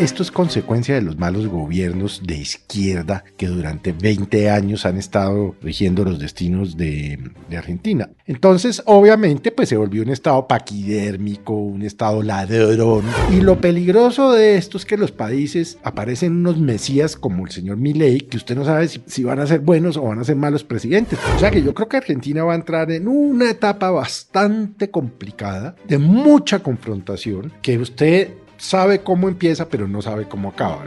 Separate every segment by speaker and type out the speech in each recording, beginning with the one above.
Speaker 1: Esto es consecuencia de los malos gobiernos de izquierda que durante 20 años han estado rigiendo los destinos de, de, Argentina. Entonces, obviamente, pues se volvió un estado paquidérmico, un estado ladrón. Y lo peligroso de esto es que los países aparecen unos mesías como el señor Milei, que usted no sabe si, si van a ser buenos o van a ser malos presidentes. O sea que yo creo que Argentina va a entrar en una etapa bastante complicada, de mucha confrontación, que usted sabe cómo empieza, pero no sabe cómo acaba.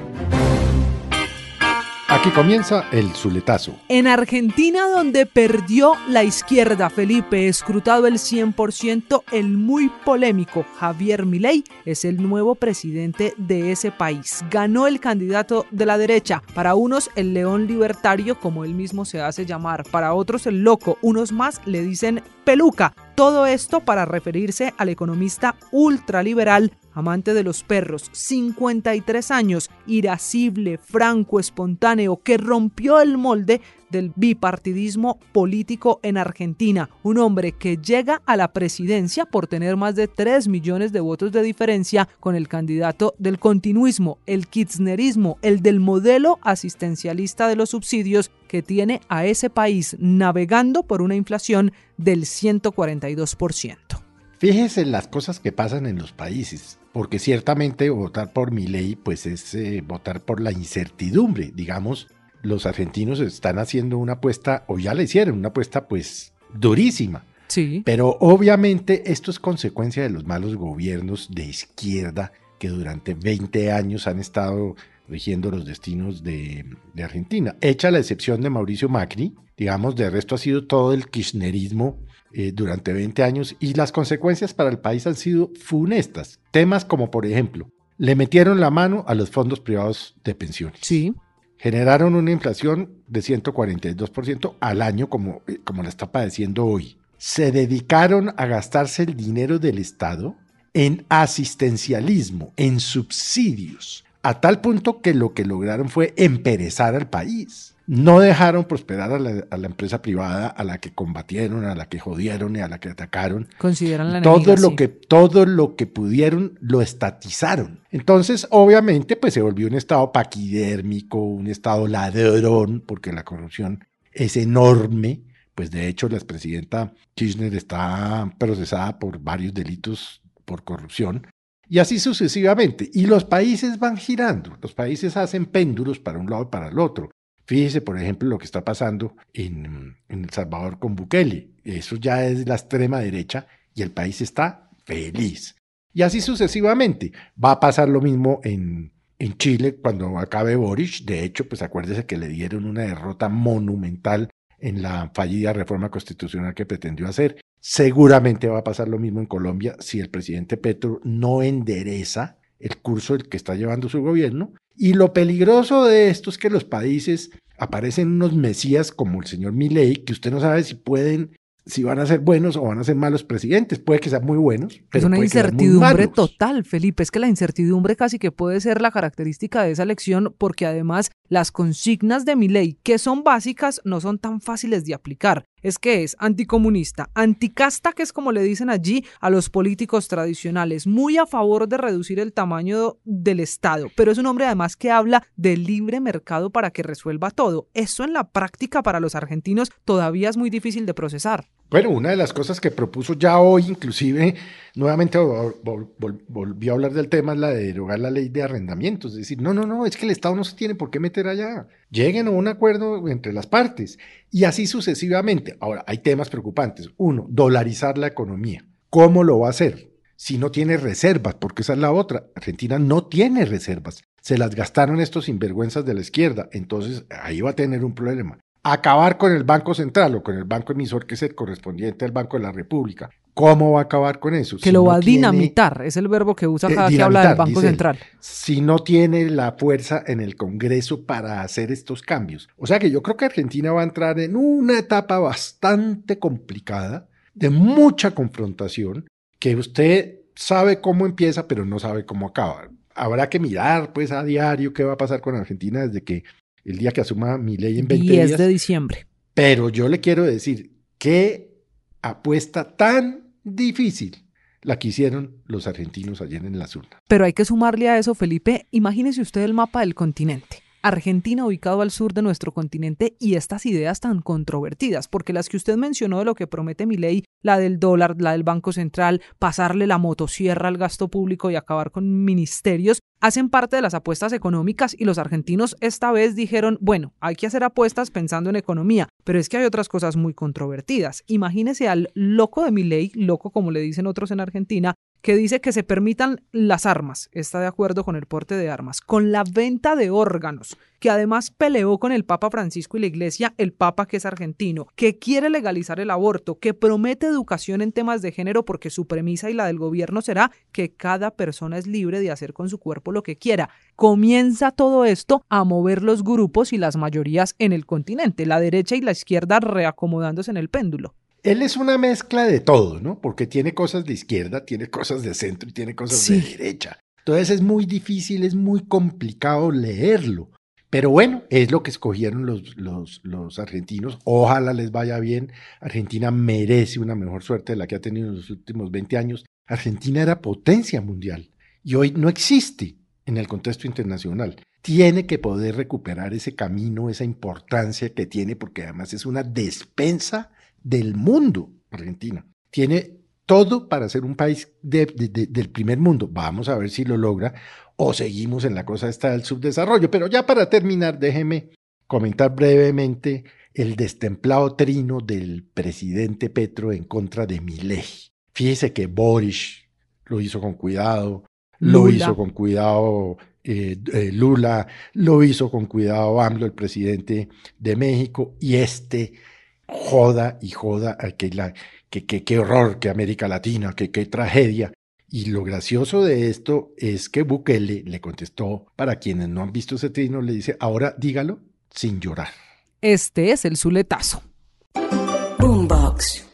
Speaker 1: Aquí comienza el Zuletazo.
Speaker 2: En Argentina, donde perdió la izquierda, Felipe, escrutado el 100%, el muy polémico Javier Milei es el nuevo presidente de ese país. Ganó el candidato de la derecha, para unos el león libertario, como él mismo se hace llamar, para otros el loco, unos más le dicen peluca. Todo esto para referirse al economista ultraliberal amante de los perros, 53 años, irascible, franco, espontáneo, que rompió el molde del bipartidismo político en Argentina, un hombre que llega a la presidencia por tener más de 3 millones de votos de diferencia con el candidato del continuismo, el kirchnerismo, el del modelo asistencialista de los subsidios que tiene a ese país navegando por una inflación del 142%.
Speaker 1: Fíjese las cosas que pasan en los países, porque ciertamente votar por mi ley pues es eh, votar por la incertidumbre. Digamos, los argentinos están haciendo una apuesta, o ya le hicieron, una apuesta pues durísima.
Speaker 2: Sí.
Speaker 1: Pero obviamente esto es consecuencia de los malos gobiernos de izquierda que durante 20 años han estado rigiendo los destinos de, de Argentina. Hecha la excepción de Mauricio Macri, digamos, de resto ha sido todo el kirchnerismo eh, durante 20 años y las consecuencias para el país han sido funestas. Temas como, por ejemplo, le metieron la mano a los fondos privados de pensiones.
Speaker 2: Sí.
Speaker 1: Generaron una inflación de 142% al año como, eh, como la está padeciendo hoy. Se dedicaron a gastarse el dinero del Estado en asistencialismo, en subsidios, a tal punto que lo que lograron fue emperezar al país no dejaron prosperar a la, a la, empresa privada a la que combatieron, a la que jodieron y a la que atacaron.
Speaker 2: Consideran la
Speaker 1: todo
Speaker 2: enemiga,
Speaker 1: lo
Speaker 2: sí.
Speaker 1: que todo lo que pudieron lo estatizaron. Entonces, obviamente, pues se volvió un estado paquidérmico, un estado ladrón, porque la corrupción es enorme. Pues de hecho, la expresidenta Kirchner está procesada por varios delitos por corrupción. Y así sucesivamente. Y los países van girando. Los países hacen péndulos para un lado y para el otro. Fíjese, por ejemplo, lo que está pasando en, en, El Salvador con Bukele. Eso ya es la extrema derecha y el país está feliz. Y así sucesivamente. Va a pasar lo mismo en, en Chile cuando acabe Boric. De hecho, pues acuérdese que le dieron una derrota monumental en la fallida reforma constitucional que pretendió hacer. Seguramente va a pasar lo mismo en Colombia si el presidente Petro no endereza el curso que está llevando su gobierno. Y lo peligroso de esto es que los países aparecen unos mesías como el señor Milei, que usted no sabe si pueden, si van a ser buenos o van a ser malos presidentes. Puede que sean muy buenos. Pero
Speaker 2: es una
Speaker 1: puede
Speaker 2: incertidumbre total, Felipe. Es que la incertidumbre casi que puede ser la característica de esa elección, porque además las consignas de Milei, que son básicas, no son tan fáciles de aplicar es que es anticomunista, anticasta, que es como le dicen allí a los políticos tradicionales, muy a favor de reducir el tamaño del Estado, pero es un hombre además que habla del libre mercado para que resuelva todo. Eso en la práctica para los argentinos todavía es muy difícil de procesar.
Speaker 1: Bueno, una de las cosas que propuso ya hoy, inclusive, nuevamente vol vol volvió a hablar del tema, es la de derogar la ley de arrendamientos. Es decir, no, no, no, es que el Estado no se tiene por qué meter allá. Lleguen a un acuerdo entre las partes y así sucesivamente. Ahora, hay temas preocupantes. Uno, dolarizar la economía. ¿Cómo lo va a hacer? Si no tiene reservas, porque esa es la otra. Argentina no tiene reservas. Se las gastaron estos sinvergüenzas de la izquierda. Entonces, ahí va a tener un problema. Acabar con el Banco Central o con el Banco Emisor, que es el correspondiente al Banco de la República. ¿Cómo va a acabar con eso?
Speaker 2: Que lo va a dinamitar, es el verbo que usa cada que habla del Banco Central.
Speaker 1: si no tiene la fuerza en el Congreso para hacer estos cambios. O sea que yo creo que Argentina va a entrar en una etapa bastante complicada, de mucha confrontación, que usted sabe cómo empieza, pero no sabe cómo acaba. Habrá que mirar pues a diario qué va a pasar con Argentina desde que el día que asuma mi ley en 20 10
Speaker 2: de diciembre.
Speaker 1: Pero yo le quiero decir, qué apuesta tan difícil la que hicieron los argentinos ayer en la urnas.
Speaker 2: Pero hay que sumarle a eso, Felipe, imagínese usted el mapa del continente. Argentina ubicado al sur de nuestro continente y estas ideas tan controvertidas, porque las que usted mencionó de lo que promete mi ley, la del dólar, la del Banco Central, pasarle la motosierra al gasto público y acabar con ministerios, hacen parte de las apuestas económicas y los argentinos esta vez dijeron, bueno, hay que hacer apuestas pensando en economía, pero es que hay otras cosas muy controvertidas. Imagínese al loco de mi ley, loco como le dicen otros en Argentina, que dice que se permitan las armas, está de acuerdo con el porte de armas, con la venta de órganos, que además peleó con el Papa Francisco y la Iglesia, el Papa que es argentino, que quiere legalizar el aborto, que promete educación en temas de género porque su premisa y la del gobierno será que cada persona es libre de hacer con su cuerpo lo que quiera. Comienza todo esto a mover los grupos y las mayorías en el continente, la derecha y la izquierda reacomodándose en el péndulo.
Speaker 1: Él es una mezcla de todo, ¿no? Porque tiene cosas de izquierda, tiene cosas de centro y tiene cosas de derecha. Entonces es muy difícil, es muy complicado leerlo. Pero bueno, es lo que escogieron los, los, los, argentinos. Ojalá les vaya bien. Argentina merece una mejor suerte de la que ha tenido en los últimos 20 años. Argentina era potencia mundial y hoy no existe en el contexto internacional. Tiene que poder recuperar ese camino, esa importancia que tiene, porque además es una despensa del mundo, Argentina. Tiene todo para ser un país del primer mundo. Vamos a ver si lo logra o seguimos en la cosa esta del subdesarrollo. Pero ya para terminar, déjeme comentar brevemente el destemplado trino del presidente Petro en contra de Milei. Fíjese que Boris lo hizo con cuidado, lo hizo con cuidado eh, eh, Lula, lo hizo con cuidado AMLO, el presidente de México, y este joda y joda, que, la, que, qué horror, que América Latina, que qué tragedia. Y lo gracioso de esto es que Bukele le contestó, para quienes no han visto ese trino, le dice, ahora dígalo sin llorar.
Speaker 2: Este es el Zuletazo.
Speaker 3: Boombox.